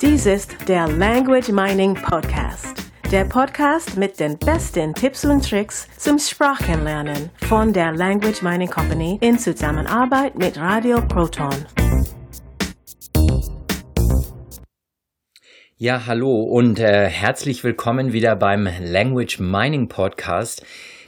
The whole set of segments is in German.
Dies ist der Language Mining Podcast. Der Podcast mit den besten Tipps und Tricks zum Sprachenlernen von der Language Mining Company in Zusammenarbeit mit Radio Proton. Ja, hallo und äh, herzlich willkommen wieder beim Language Mining Podcast.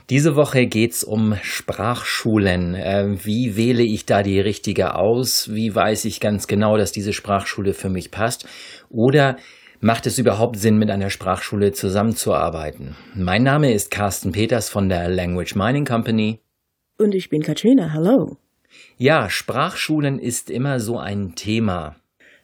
Diese Woche geht's um Sprachschulen. Äh, wie wähle ich da die richtige aus? Wie weiß ich ganz genau, dass diese Sprachschule für mich passt? Oder macht es überhaupt Sinn, mit einer Sprachschule zusammenzuarbeiten? Mein Name ist Carsten Peters von der Language Mining Company. Und ich bin Katrina. Hallo. Ja, Sprachschulen ist immer so ein Thema.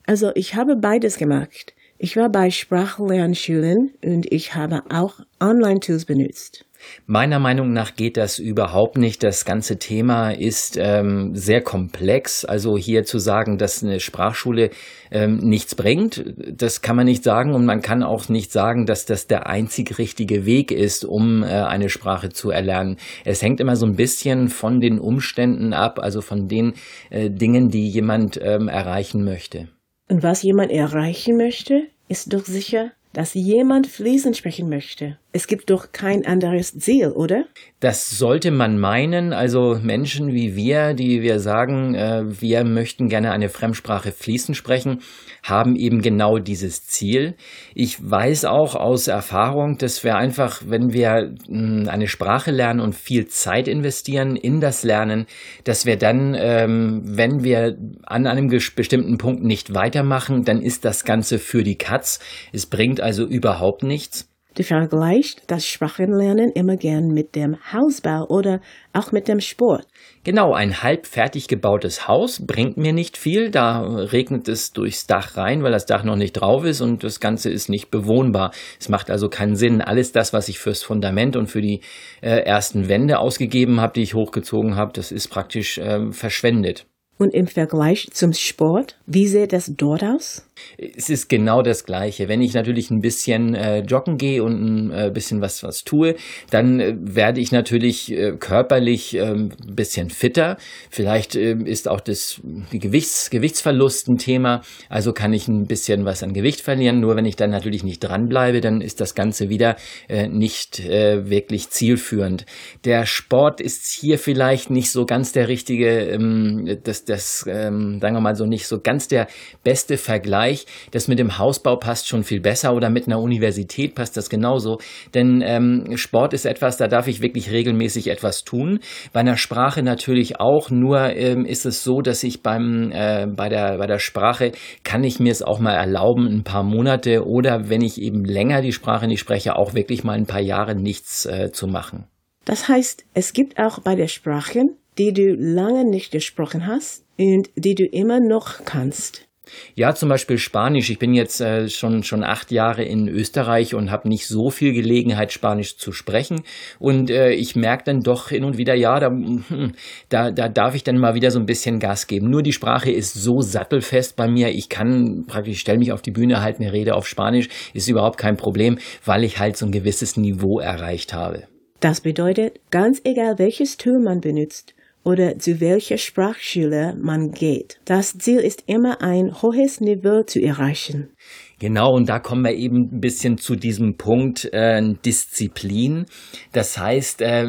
Also ich habe beides gemacht. Ich war bei Sprachlernschulen und ich habe auch Online-Tools benutzt. Meiner Meinung nach geht das überhaupt nicht. Das ganze Thema ist ähm, sehr komplex. Also hier zu sagen, dass eine Sprachschule ähm, nichts bringt, das kann man nicht sagen. Und man kann auch nicht sagen, dass das der einzig richtige Weg ist, um äh, eine Sprache zu erlernen. Es hängt immer so ein bisschen von den Umständen ab, also von den äh, Dingen, die jemand ähm, erreichen möchte. Und was jemand erreichen möchte, ist doch sicher dass jemand fließend sprechen möchte. Es gibt doch kein anderes Ziel, oder? Das sollte man meinen. Also Menschen wie wir, die wir sagen, äh, wir möchten gerne eine Fremdsprache fließend sprechen, haben eben genau dieses Ziel. Ich weiß auch aus Erfahrung, dass wir einfach, wenn wir hm, eine Sprache lernen und viel Zeit investieren in das Lernen, dass wir dann, ähm, wenn wir an einem bestimmten Punkt nicht weitermachen, dann ist das Ganze für die Katz. Es bringt also überhaupt nichts. Du vergleichst das Sprachenlernen immer gern mit dem Hausbau oder auch mit dem Sport. Genau, ein halb fertig gebautes Haus bringt mir nicht viel. Da regnet es durchs Dach rein, weil das Dach noch nicht drauf ist und das Ganze ist nicht bewohnbar. Es macht also keinen Sinn. Alles das, was ich fürs Fundament und für die äh, ersten Wände ausgegeben habe, die ich hochgezogen habe, das ist praktisch äh, verschwendet. Und im Vergleich zum Sport, wie sieht das dort aus? Es ist genau das Gleiche. Wenn ich natürlich ein bisschen äh, joggen gehe und ein äh, bisschen was, was tue, dann äh, werde ich natürlich äh, körperlich ein ähm, bisschen fitter. Vielleicht ähm, ist auch das Gewichts, Gewichtsverlust ein Thema. Also kann ich ein bisschen was an Gewicht verlieren. Nur wenn ich dann natürlich nicht dranbleibe, dann ist das Ganze wieder äh, nicht äh, wirklich zielführend. Der Sport ist hier vielleicht nicht so ganz der richtige, ähm, das, das ähm, sagen wir mal so nicht so ganz der beste Vergleich Bereich. Das mit dem Hausbau passt schon viel besser oder mit einer Universität passt das genauso. Denn ähm, Sport ist etwas, da darf ich wirklich regelmäßig etwas tun. Bei einer Sprache natürlich auch. Nur ähm, ist es so, dass ich beim äh, bei der bei der Sprache kann ich mir es auch mal erlauben, ein paar Monate oder wenn ich eben länger die Sprache nicht spreche, auch wirklich mal ein paar Jahre nichts äh, zu machen. Das heißt, es gibt auch bei der Sprache, die du lange nicht gesprochen hast und die du immer noch kannst. Ja, zum Beispiel Spanisch. Ich bin jetzt äh, schon, schon acht Jahre in Österreich und habe nicht so viel Gelegenheit, Spanisch zu sprechen. Und äh, ich merke dann doch hin und wieder, ja, da, hm, da, da darf ich dann mal wieder so ein bisschen Gas geben. Nur die Sprache ist so sattelfest bei mir. Ich kann praktisch, stelle mich auf die Bühne, halte eine Rede auf Spanisch, ist überhaupt kein Problem, weil ich halt so ein gewisses Niveau erreicht habe. Das bedeutet, ganz egal welches Tool man benutzt, oder zu welcher Sprachschule man geht. Das Ziel ist immer ein hohes Niveau zu erreichen. Genau, und da kommen wir eben ein bisschen zu diesem Punkt äh, Disziplin. Das heißt, äh,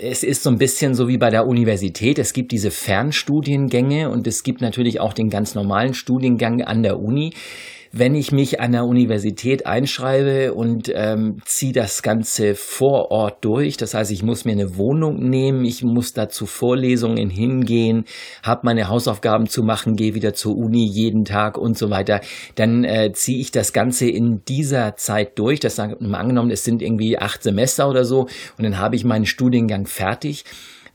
es ist so ein bisschen so wie bei der Universität. Es gibt diese Fernstudiengänge und es gibt natürlich auch den ganz normalen Studiengang an der Uni wenn ich mich an der Universität einschreibe und ähm, ziehe das Ganze vor Ort durch, das heißt, ich muss mir eine Wohnung nehmen, ich muss da zu Vorlesungen hingehen, habe meine Hausaufgaben zu machen, gehe wieder zur Uni jeden Tag und so weiter, dann äh, ziehe ich das Ganze in dieser Zeit durch. Das mal angenommen, es sind irgendwie acht Semester oder so und dann habe ich meinen Studiengang fertig.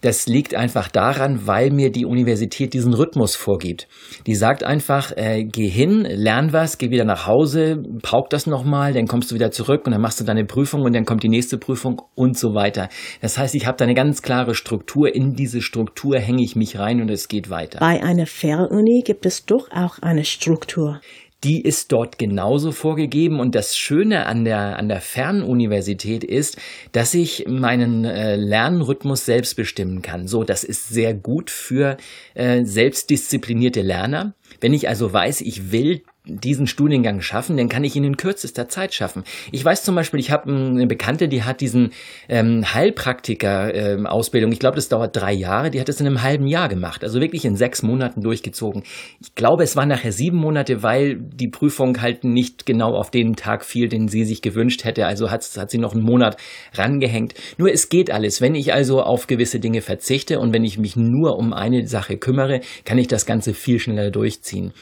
Das liegt einfach daran, weil mir die Universität diesen Rhythmus vorgibt. Die sagt einfach, äh, geh hin, lern was, geh wieder nach Hause, pauk das nochmal, dann kommst du wieder zurück und dann machst du deine Prüfung und dann kommt die nächste Prüfung und so weiter. Das heißt, ich habe da eine ganz klare Struktur. In diese Struktur hänge ich mich rein und es geht weiter. Bei einer Fernuni gibt es doch auch eine Struktur die ist dort genauso vorgegeben. Und das Schöne an der, an der Fernuniversität ist, dass ich meinen äh, Lernrhythmus selbst bestimmen kann. So, das ist sehr gut für äh, selbstdisziplinierte Lerner. Wenn ich also weiß, ich will diesen Studiengang schaffen, dann kann ich ihn in kürzester Zeit schaffen. Ich weiß zum Beispiel, ich habe eine Bekannte, die hat diesen ähm, Heilpraktiker-Ausbildung, ähm, ich glaube, das dauert drei Jahre, die hat es in einem halben Jahr gemacht, also wirklich in sechs Monaten durchgezogen. Ich glaube, es waren nachher sieben Monate, weil die Prüfung halt nicht genau auf den Tag fiel, den sie sich gewünscht hätte, also hat, hat sie noch einen Monat rangehängt. Nur es geht alles. Wenn ich also auf gewisse Dinge verzichte und wenn ich mich nur um eine Sache kümmere, kann ich das Ganze viel schneller durchziehen.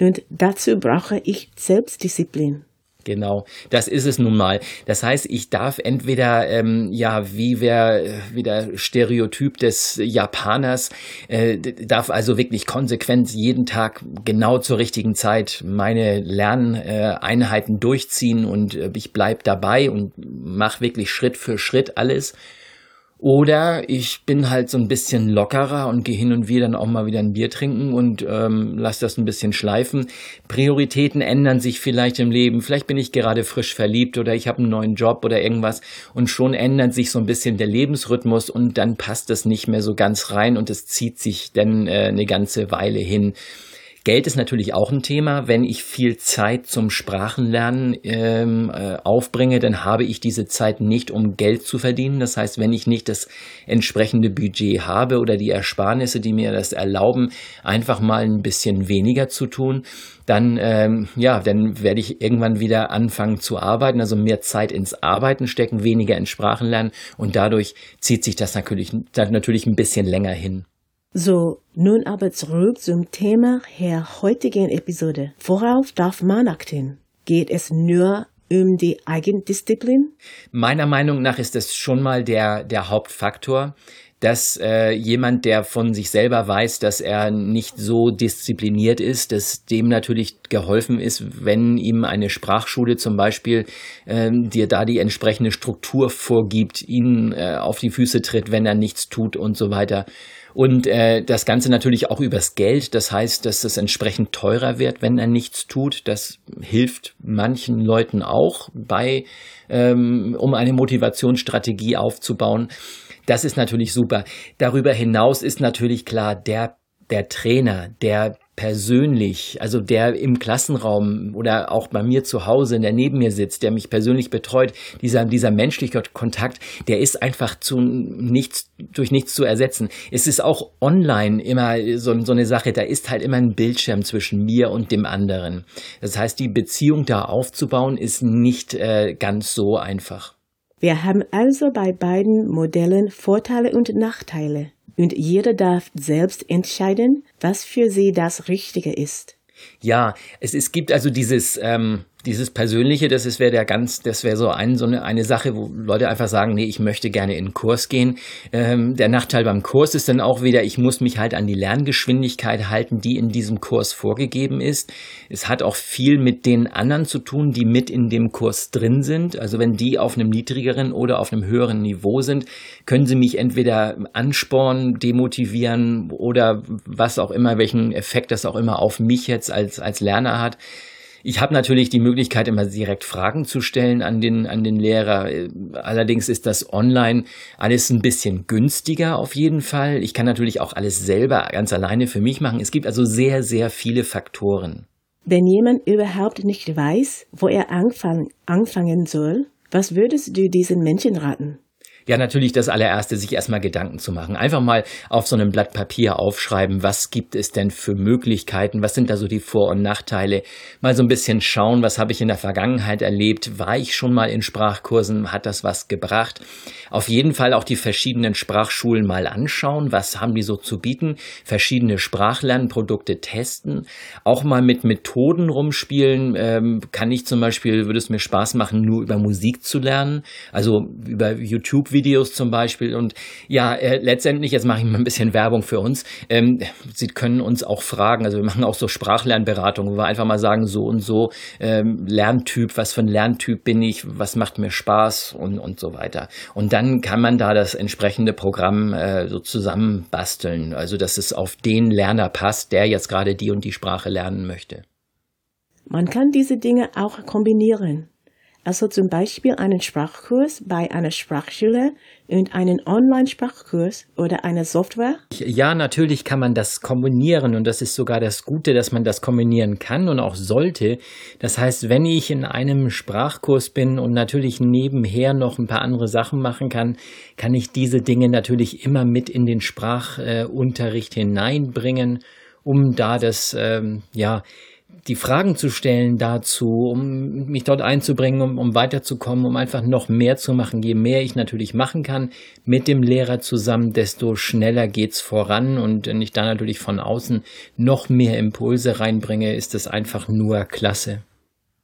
Und dazu brauche ich Selbstdisziplin. Genau, das ist es nun mal. Das heißt, ich darf entweder, ähm, ja, wie wer, wie der Stereotyp des Japaners, äh, darf also wirklich konsequent jeden Tag genau zur richtigen Zeit meine Lerneinheiten äh, durchziehen und äh, ich bleib dabei und mache wirklich Schritt für Schritt alles. Oder ich bin halt so ein bisschen lockerer und gehe hin und wieder dann auch mal wieder ein Bier trinken und ähm, lass das ein bisschen schleifen. Prioritäten ändern sich vielleicht im Leben. Vielleicht bin ich gerade frisch verliebt oder ich habe einen neuen Job oder irgendwas und schon ändert sich so ein bisschen der Lebensrhythmus und dann passt es nicht mehr so ganz rein und es zieht sich dann äh, eine ganze Weile hin. Geld ist natürlich auch ein Thema. Wenn ich viel Zeit zum Sprachenlernen ähm, äh, aufbringe, dann habe ich diese Zeit nicht, um Geld zu verdienen. Das heißt, wenn ich nicht das entsprechende Budget habe oder die Ersparnisse, die mir das erlauben, einfach mal ein bisschen weniger zu tun, dann ähm, ja, dann werde ich irgendwann wieder anfangen zu arbeiten, also mehr Zeit ins Arbeiten stecken, weniger in Sprachenlernen und dadurch zieht sich das natürlich, natürlich ein bisschen länger hin. So, nun aber zurück zum Thema der heutigen Episode. Worauf darf man achten? Geht es nur um die Eigendisziplin? Meiner Meinung nach ist das schon mal der, der Hauptfaktor dass äh, jemand, der von sich selber weiß, dass er nicht so diszipliniert ist, dass dem natürlich geholfen ist, wenn ihm eine Sprachschule zum Beispiel ähm, dir da die entsprechende Struktur vorgibt, ihn äh, auf die Füße tritt, wenn er nichts tut und so weiter. Und äh, das Ganze natürlich auch übers Geld. Das heißt, dass es entsprechend teurer wird, wenn er nichts tut. Das hilft manchen Leuten auch bei, ähm, um eine Motivationsstrategie aufzubauen. Das ist natürlich super. Darüber hinaus ist natürlich klar, der, der Trainer, der persönlich, also der im Klassenraum oder auch bei mir zu Hause, der neben mir sitzt, der mich persönlich betreut, dieser, dieser menschliche Kontakt, der ist einfach zu nichts, durch nichts zu ersetzen. Es ist auch online immer so, so eine Sache, da ist halt immer ein Bildschirm zwischen mir und dem anderen. Das heißt, die Beziehung da aufzubauen ist nicht äh, ganz so einfach. Wir haben also bei beiden Modellen Vorteile und Nachteile und jeder darf selbst entscheiden, was für sie das Richtige ist. Ja, es, es gibt also dieses, ähm, dieses Persönliche, das wäre der ganz, das wäre so, ein, so eine, eine Sache, wo Leute einfach sagen, nee, ich möchte gerne in den Kurs gehen. Ähm, der Nachteil beim Kurs ist dann auch wieder, ich muss mich halt an die Lerngeschwindigkeit halten, die in diesem Kurs vorgegeben ist. Es hat auch viel mit den anderen zu tun, die mit in dem Kurs drin sind. Also wenn die auf einem niedrigeren oder auf einem höheren Niveau sind, können sie mich entweder anspornen, demotivieren oder was auch immer, welchen Effekt das auch immer auf mich jetzt als, als Lerner hat. Ich habe natürlich die Möglichkeit, immer direkt Fragen zu stellen an den, an den Lehrer. Allerdings ist das online alles ein bisschen günstiger auf jeden Fall. Ich kann natürlich auch alles selber ganz alleine für mich machen. Es gibt also sehr, sehr viele Faktoren. Wenn jemand überhaupt nicht weiß, wo er anfang, anfangen soll, was würdest du diesen Menschen raten? Ja, natürlich das allererste, sich erstmal Gedanken zu machen. Einfach mal auf so einem Blatt Papier aufschreiben, was gibt es denn für Möglichkeiten, was sind da so die Vor- und Nachteile. Mal so ein bisschen schauen, was habe ich in der Vergangenheit erlebt, war ich schon mal in Sprachkursen, hat das was gebracht. Auf jeden Fall auch die verschiedenen Sprachschulen mal anschauen, was haben die so zu bieten, verschiedene Sprachlernprodukte testen, auch mal mit Methoden rumspielen. Ähm, kann ich zum Beispiel, würde es mir Spaß machen, nur über Musik zu lernen, also über YouTube Videos zum Beispiel. Und ja, äh, letztendlich, jetzt mache ich mal ein bisschen Werbung für uns. Ähm, Sie können uns auch fragen, also wir machen auch so Sprachlernberatungen, wo wir einfach mal sagen, so und so, ähm, Lerntyp, was für ein Lerntyp bin ich, was macht mir Spaß und, und so weiter. Und dann kann man da das entsprechende Programm äh, so zusammenbasteln, also dass es auf den Lerner passt, der jetzt gerade die und die Sprache lernen möchte. Man kann diese Dinge auch kombinieren. Also zum Beispiel einen Sprachkurs bei einer Sprachschule und einen Online-Sprachkurs oder eine Software? Ja, natürlich kann man das kombinieren und das ist sogar das Gute, dass man das kombinieren kann und auch sollte. Das heißt, wenn ich in einem Sprachkurs bin und natürlich nebenher noch ein paar andere Sachen machen kann, kann ich diese Dinge natürlich immer mit in den Sprachunterricht hineinbringen, um da das, ähm, ja, die Fragen zu stellen dazu, um mich dort einzubringen, um, um weiterzukommen, um einfach noch mehr zu machen. Je mehr ich natürlich machen kann mit dem Lehrer zusammen, desto schneller geht's voran. Und wenn ich da natürlich von außen noch mehr Impulse reinbringe, ist das einfach nur klasse.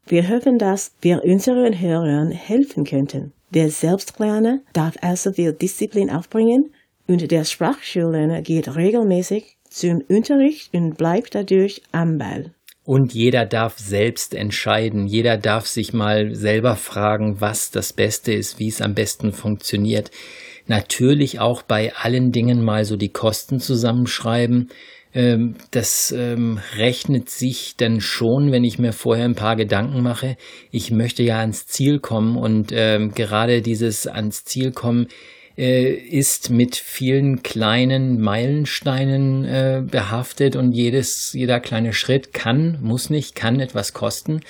Wir hoffen, dass wir unseren Hörern helfen könnten. Der Selbstlerner darf also viel Disziplin aufbringen und der Sprachschüler geht regelmäßig zum Unterricht und bleibt dadurch am Ball. Und jeder darf selbst entscheiden. Jeder darf sich mal selber fragen, was das Beste ist, wie es am besten funktioniert. Natürlich auch bei allen Dingen mal so die Kosten zusammenschreiben. Ähm, das ähm, rechnet sich dann schon, wenn ich mir vorher ein paar Gedanken mache. Ich möchte ja ans Ziel kommen und ähm, gerade dieses ans Ziel kommen äh, ist mit vielen kleinen Meilensteinen äh, behaftet und jedes, jeder kleine Schritt kann, muss nicht, kann etwas kosten.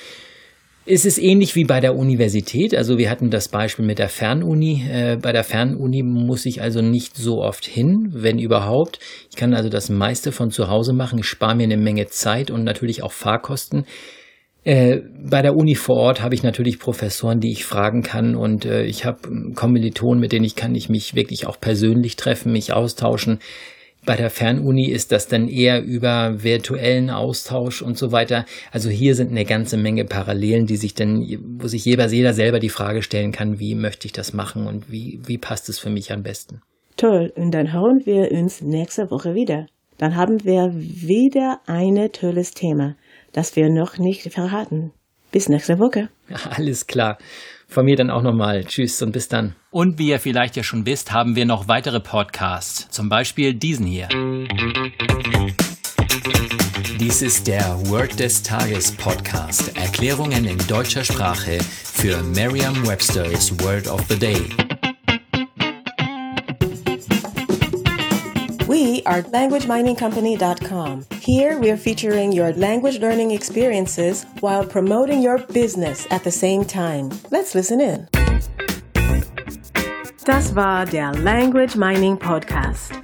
Es ist ähnlich wie bei der Universität. Also wir hatten das Beispiel mit der Fernuni. Äh, bei der Fernuni muss ich also nicht so oft hin, wenn überhaupt. Ich kann also das meiste von zu Hause machen. Ich spare mir eine Menge Zeit und natürlich auch Fahrkosten. Äh, bei der Uni vor Ort habe ich natürlich Professoren, die ich fragen kann und äh, ich habe Kommilitonen, mit denen ich kann ich mich wirklich auch persönlich treffen, mich austauschen. Bei der Fernuni ist das dann eher über virtuellen Austausch und so weiter. Also hier sind eine ganze Menge Parallelen, die sich dann, wo sich jeder, jeder selber die Frage stellen kann, wie möchte ich das machen und wie, wie passt es für mich am besten. Toll, und dann hören wir uns nächste Woche wieder. Dann haben wir wieder ein tolles Thema das wir noch nicht verraten. Bis nächste Woche. Alles klar. Von mir dann auch nochmal. Tschüss und bis dann. Und wie ihr vielleicht ja schon wisst, haben wir noch weitere Podcasts. Zum Beispiel diesen hier. Dies ist der Word des Tages Podcast. Erklärungen in deutscher Sprache für Merriam-Webster's Word of the Day. We are LanguageMiningCompany.com. Here we are featuring your language learning experiences while promoting your business at the same time. Let's listen in. Das war der Language Mining Podcast.